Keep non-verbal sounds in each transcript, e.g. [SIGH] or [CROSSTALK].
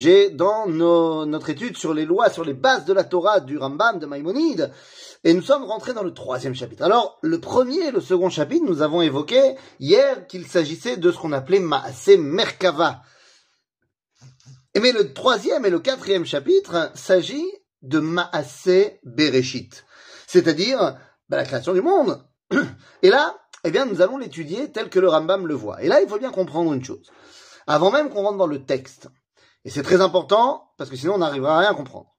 J'ai dans nos- notre étude sur les lois, sur les bases de la Torah du Rambam de Maïmonide, et nous sommes rentrés dans le troisième chapitre. Alors, le premier et le second chapitre, nous avons évoqué hier qu'il s'agissait de ce qu'on appelait Maasé Merkava. Mais le troisième et le quatrième chapitre s'agit de Maasé Bereshit, c'est-à-dire bah, la création du monde. [CLEARS THROAT] Et là, eh bien, nous allons l'étudier tel que le Rambam le voit. Et là, il faut bien comprendre une chose. Avant même qu'on rentre dans le texte, et c'est très important, parce que sinon on n'arrivera à rien comprendre.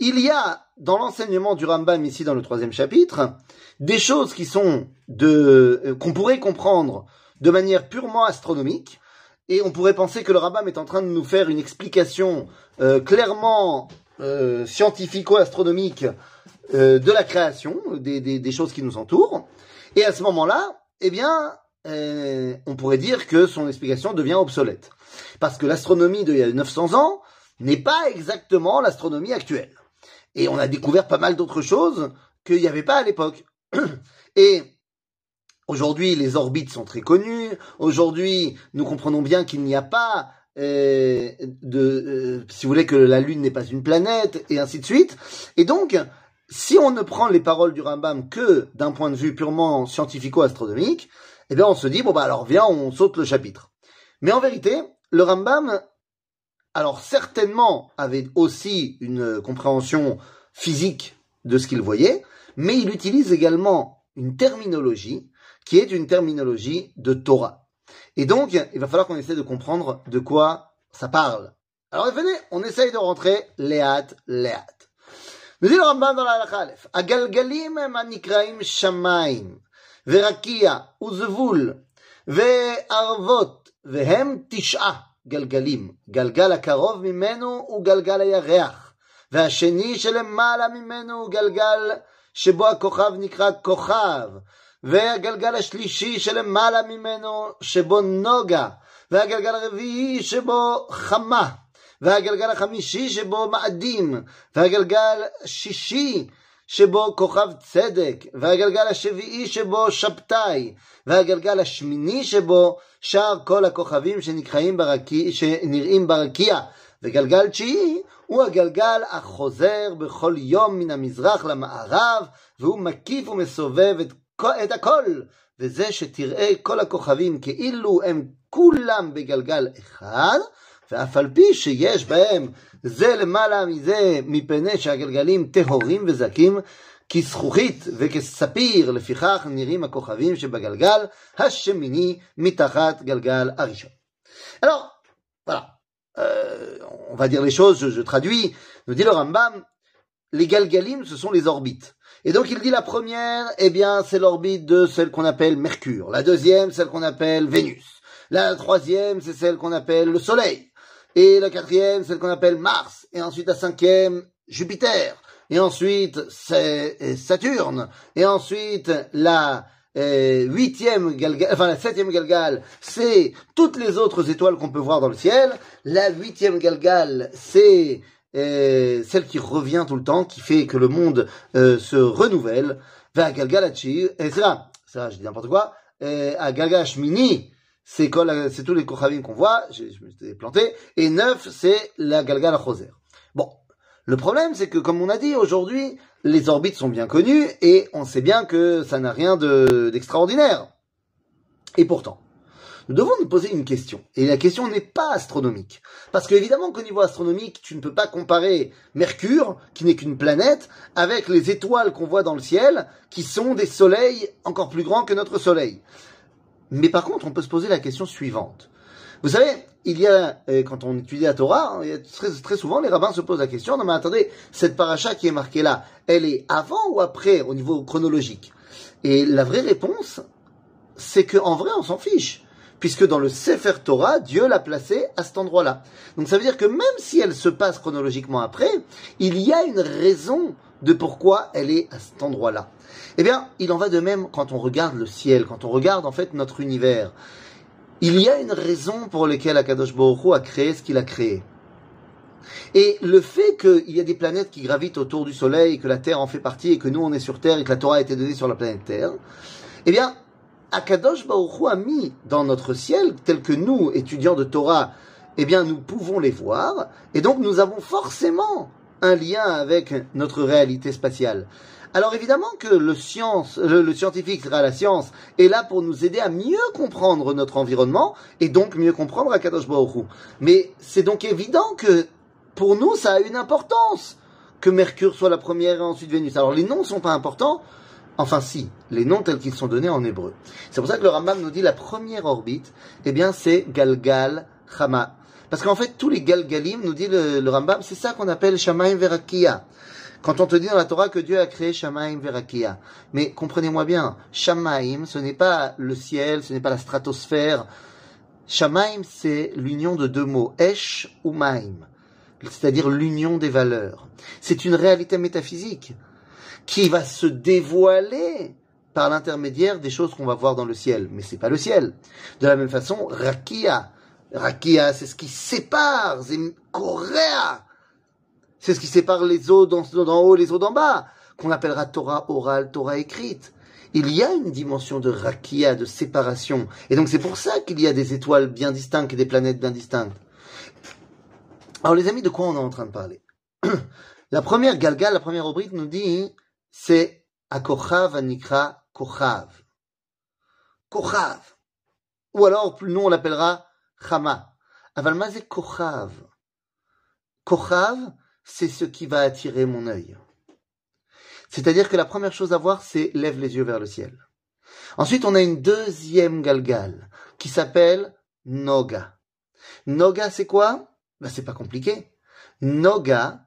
Il y a, dans l'enseignement du Rambam, ici dans le troisième chapitre, des choses qui sont de, euh, qu'on pourrait comprendre de manière purement astronomique, et on pourrait penser que le Rambam est en train de nous faire une explication euh, clairement euh, scientifico-astronomique euh, de la création, des, des, des choses qui nous entourent. Et à ce moment-là, eh bien, euh, on pourrait dire que son explication devient obsolète. Parce que l'astronomie d'il y a 900 ans n'est pas exactement l'astronomie actuelle. Et on a découvert pas mal d'autres choses qu'il n'y avait pas à l'époque. [CLEARS THROAT] Et aujourd'hui, les orbites sont très connues. Aujourd'hui, nous comprenons bien qu'il n'y a pas euh, de, euh, si vous voulez, que la Lune n'est pas une planète, et ainsi de suite. Et donc, si on ne prend les paroles du Rambam que d'un point de vue purement scientifico-astronomique, eh bien on se dit, bon bah alors viens, on saute le chapitre. Mais en vérité, le Rambam, alors certainement avait aussi une compréhension physique de ce qu'il voyait, mais il utilise également une terminologie qui est une terminologie de Torah. Et donc, il va falloir qu'on essaie de comprendre de quoi ça parle. Alors venez, on essaye de rentrer léat, léat. Nous dit le Rambam dans la Aleph, « Agalgalim manikraim shamaim » ורקיע, וזבול, וערבות, והם תשעה גלגלים. גלגל הקרוב ממנו הוא גלגל הירח, והשני שלמעלה ממנו הוא גלגל שבו הכוכב נקרא כוכב, והגלגל השלישי שלמעלה ממנו שבו נוגה, והגלגל הרביעי שבו חמה. והגלגל החמישי שבו מאדים, והגלגל השישי שבו כוכב צדק, והגלגל השביעי שבו שבתאי, והגלגל השמיני שבו שאר כל הכוכבים ברקיע, שנראים ברקיע, וגלגל תשיעי הוא הגלגל החוזר בכל יום מן המזרח למערב, והוא מקיף ומסובב את, את הכל, וזה שתראה כל הכוכבים כאילו הם כולם בגלגל אחד, ואף על פי שיש בהם זה למעלה מזה, מפני שהגלגלים טהורים וזכים, כזכוכית וכספיר, לפיכך נראים הכוכבים שבגלגל השמיני מתחת גלגל הראשון. Alors, voilà, euh, on va dire les choses, je, je traduis, nous dit le Rambam, les galgalim, ce sont les orbites. Et donc il dit la première, eh bien c'est l'orbite de celle qu'on appelle Mercure, la deuxième, celle qu'on appelle Vénus, la troisième, c'est celle qu'on appelle le Soleil, et la quatrième, celle qu'on appelle Mars, et ensuite la cinquième, Jupiter, et ensuite c'est Saturne, et ensuite la euh, huitième galgal, enfin la septième galgal, c'est toutes les autres étoiles qu'on peut voir dans le ciel. La huitième galgal, c'est euh, celle qui revient tout le temps, qui fait que le monde euh, se renouvelle. Vers galgalachi, et c'est là, ça, je dis n'importe quoi. À galgalash mini, c'est c'est tous les kochavim qu'on voit, je, me suis planté, et neuf, c'est la Galgal Choser. Bon, le problème, c'est que comme on a dit aujourd'hui, les orbites sont bien connues, et on sait bien que ça n'a rien de- d'extraordinaire. Et pourtant, nous devons nous poser une question. Et la question n'est pas astronomique. Parce que évidemment qu'au niveau astronomique, tu ne peux pas comparer Mercure, qui n'est qu'une planète, avec les étoiles qu'on voit dans le ciel, qui sont des soleils encore plus grands que notre soleil. Mais par contre, on peut se poser la question suivante. Vous savez, il y a, euh, quand on étudie la Torah, hein, très, souvent, les rabbins se posent la question, non mais attendez, cette paracha qui est marquée là, elle est avant ou après au niveau chronologique? Et la vraie réponse, c'est que en vrai, on s'en fiche. Puisque dans le Sefer Torah, Dieu l'a placée à cet endroit-là. Donc ça veut dire que même si elle se passe chronologiquement après, il y a une raison de pourquoi elle est à cet endroit-là. Eh bien, il en va de même quand on regarde le ciel, quand on regarde en fait notre univers. Il y a une raison pour laquelle Akadosh Baruch a créé ce qu'il a créé. Et le fait qu'il y a des planètes qui gravitent autour du Soleil, que la Terre en fait partie, et que nous on est sur Terre, et que la Torah a été donnée sur la planète Terre, eh bien, Akadosh Baruch Hu a mis dans notre ciel, tel que nous, étudiants de Torah, eh bien nous pouvons les voir, et donc nous avons forcément un lien avec notre réalité spatiale. Alors évidemment que le, science, le, scientifique sera la science est là pour nous aider à mieux comprendre notre environnement et donc mieux comprendre Akadosh Baruch Mais c'est donc évident que pour nous ça a une importance que Mercure soit la première et ensuite Vénus. Alors les noms ne sont pas importants, Enfin si, les noms tels qu'ils sont donnés en hébreu. C'est pour ça que le Rambam nous dit la première orbite, eh bien c'est Galgal Chama. Parce qu'en fait, tous les Galgalim, nous dit le, Rambam, c'est ça qu'on appelle Shamaim Verakia. Quand on te dit dans la Torah que Dieu a créé Shamaim Verakia. Mais comprenez-moi bien, Shamaim, ce n'est pas le ciel, ce n'est pas la stratosphère. Shamaim, c'est l'union de deux mots, Esh ou Maim. C'est-à-dire l'union des valeurs. C'est une réalité métaphysique qui va se dévoiler par l'intermédiaire des choses qu'on va voir dans le ciel. Mais c'est pas le ciel. De la même façon, Rakia. Rakia, c'est ce qui sépare, c'est Korea. C'est ce qui sépare les eaux d'en haut, les eaux d'en bas, qu'on appellera Torah orale, Torah écrite. Il y a une dimension de Rakia, de séparation. Et donc c'est pour ça qu'il y a des étoiles bien distinctes et des planètes bien distinctes. Alors les amis, de quoi on est en train de parler? La première Galgal, la première rubrique nous dit c'est Akochav Anikra Kochav. Kochav. Ou alors, nous on l'appellera Chama. Avalma c'est Kochav. Kochav, c'est ce qui va attirer mon œil. C'est-à-dire que la première chose à voir, c'est lève les yeux vers le ciel. Ensuite, on a une deuxième galgal qui s'appelle Noga. Noga, c'est quoi? Ben, C'est pas compliqué. Noga,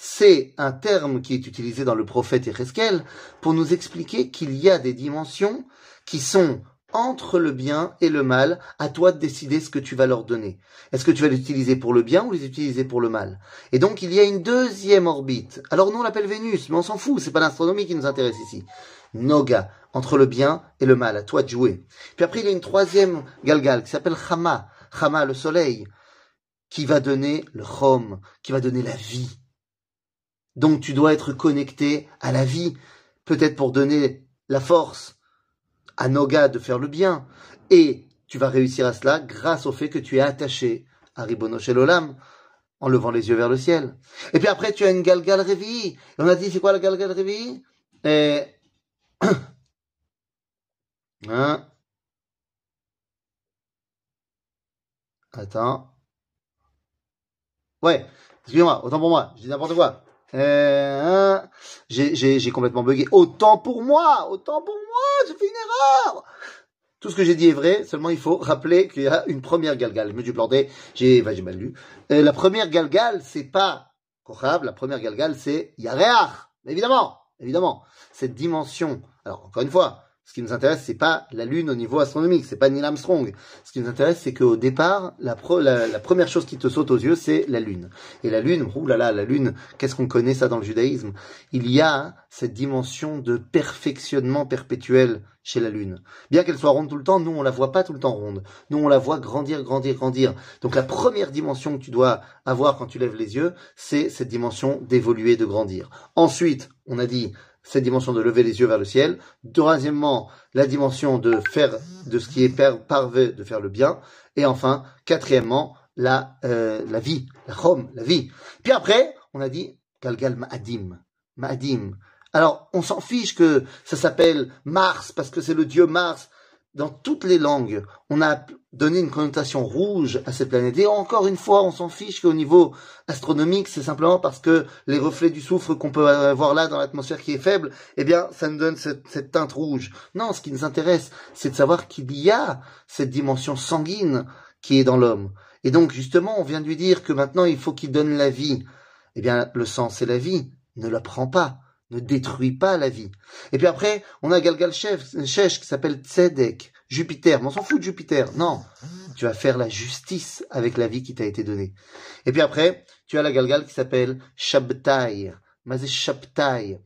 c'est un terme qui est utilisé dans le prophète Ereskel pour nous expliquer qu'il y a des dimensions qui sont entre le bien et le mal, à toi de décider ce que tu vas leur donner. Est-ce que tu vas l'utiliser pour le bien ou les utiliser pour le mal? Et donc il y a une deuxième orbite. Alors nous on l'appelle Vénus, mais on s'en fout, c'est pas l'astronomie qui nous intéresse ici. Noga, entre le bien et le mal, à toi de jouer. Puis après il y a une troisième galgal qui s'appelle Chama, Chama le soleil, qui va donner le chom, qui va donner la vie. Donc tu dois être connecté à la vie, peut-être pour donner la force à Noga de faire le bien. Et tu vas réussir à cela grâce au fait que tu es attaché à Ribono Olam en levant les yeux vers le ciel. Et puis après, tu as une Galgal Revi. on a dit, c'est quoi la Galgal Revi? Et... [COUGHS] Hein Attends. Ouais, excusez-moi, autant pour moi, je dis n'importe quoi. Euh, hein, j'ai complètement bugué. Autant pour moi, autant pour moi, j'ai fait une erreur. Tout ce que j'ai dit est vrai, seulement il faut rappeler qu'il y a une première galgal. Je me suis planté, j'ai bah, mal lu. Euh, la première galgal, c'est pas Kochab, la première galgal, c'est Yareach. Évidemment, évidemment. Cette dimension, alors encore une fois, ce qui nous intéresse, c'est pas la Lune au niveau astronomique, c'est pas Neil Armstrong. Ce qui nous intéresse, c'est qu'au départ, la, première chose qui te saute aux yeux, c'est la Lune. Et la Lune, oulala, la Lune, qu'est-ce qu'on connaît ça dans le judaïsme? Il y a cette dimension de perfectionnement perpétuel chez la Lune. Bien qu'elle soit ronde tout le temps, nous on la voit pas tout le temps ronde. Nous on la voit grandir, grandir, grandir. Donc la première dimension que tu dois avoir quand tu lèves les yeux, c'est cette dimension d'évoluer, de grandir. Ensuite, on a dit cette dimension de lever les yeux vers le ciel. Troisièmement, la dimension de faire de ce qui est parvé, de faire le bien. Et enfin, quatrièmement, la, euh, la vie, la chom, la vie. Puis après, on a dit Galgal Ma'adim. Ma'adim. Alors, on s'en fiche que ça s'appelle Mars, parce que c'est le dieu Mars dans toutes les langues, on a donné une connotation rouge à cette planète. Et encore une fois, on s'en fiche qu'au niveau astronomique, c'est simplement parce que les reflets du soufre qu'on peut avoir là dans l'atmosphère qui est faible, eh bien, ça nous donne cette, teinte rouge. Non, ce qui nous intéresse, c'est de savoir qu'il y a cette dimension sanguine qui est dans l'homme. Et donc, justement, on vient de lui dire que maintenant, il faut qu'il donne la vie. Eh bien, le sang, c'est la vie. Ne la prends pas ne détruit pas la vie. Et puis après, on a Galgal Shesh qui s'appelle Tzedek, Jupiter. Mais on s'en fout de Jupiter. Non. Tu vas faire la justice avec la vie qui t'a été donnée. Et puis après, tu as la Galgal qui s'appelle Shabtai. Mazé Shabtai.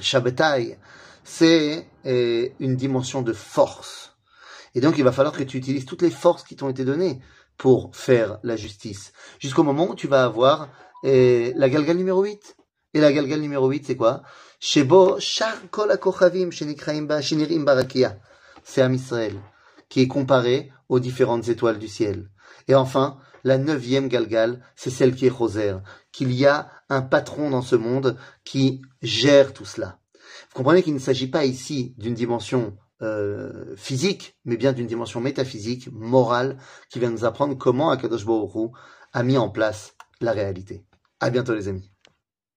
Shabtai, c'est euh, une dimension de force. Et donc, il va falloir que tu utilises toutes les forces qui t'ont été données pour faire la justice. Jusqu'au moment où tu vas avoir euh, la Galgal numéro 8 et la galgal numéro 8, c'est quoi? C'est Am Israël, qui est comparé aux différentes étoiles du ciel. Et enfin, la neuvième Galgal, c'est celle qui est Roser, qu'il y a un patron dans ce monde qui gère tout cela. Vous comprenez qu'il ne s'agit pas ici d'une dimension euh, physique, mais bien d'une dimension métaphysique, morale, qui vient nous apprendre comment Akadosh Baruch a mis en place la réalité. À bientôt les amis.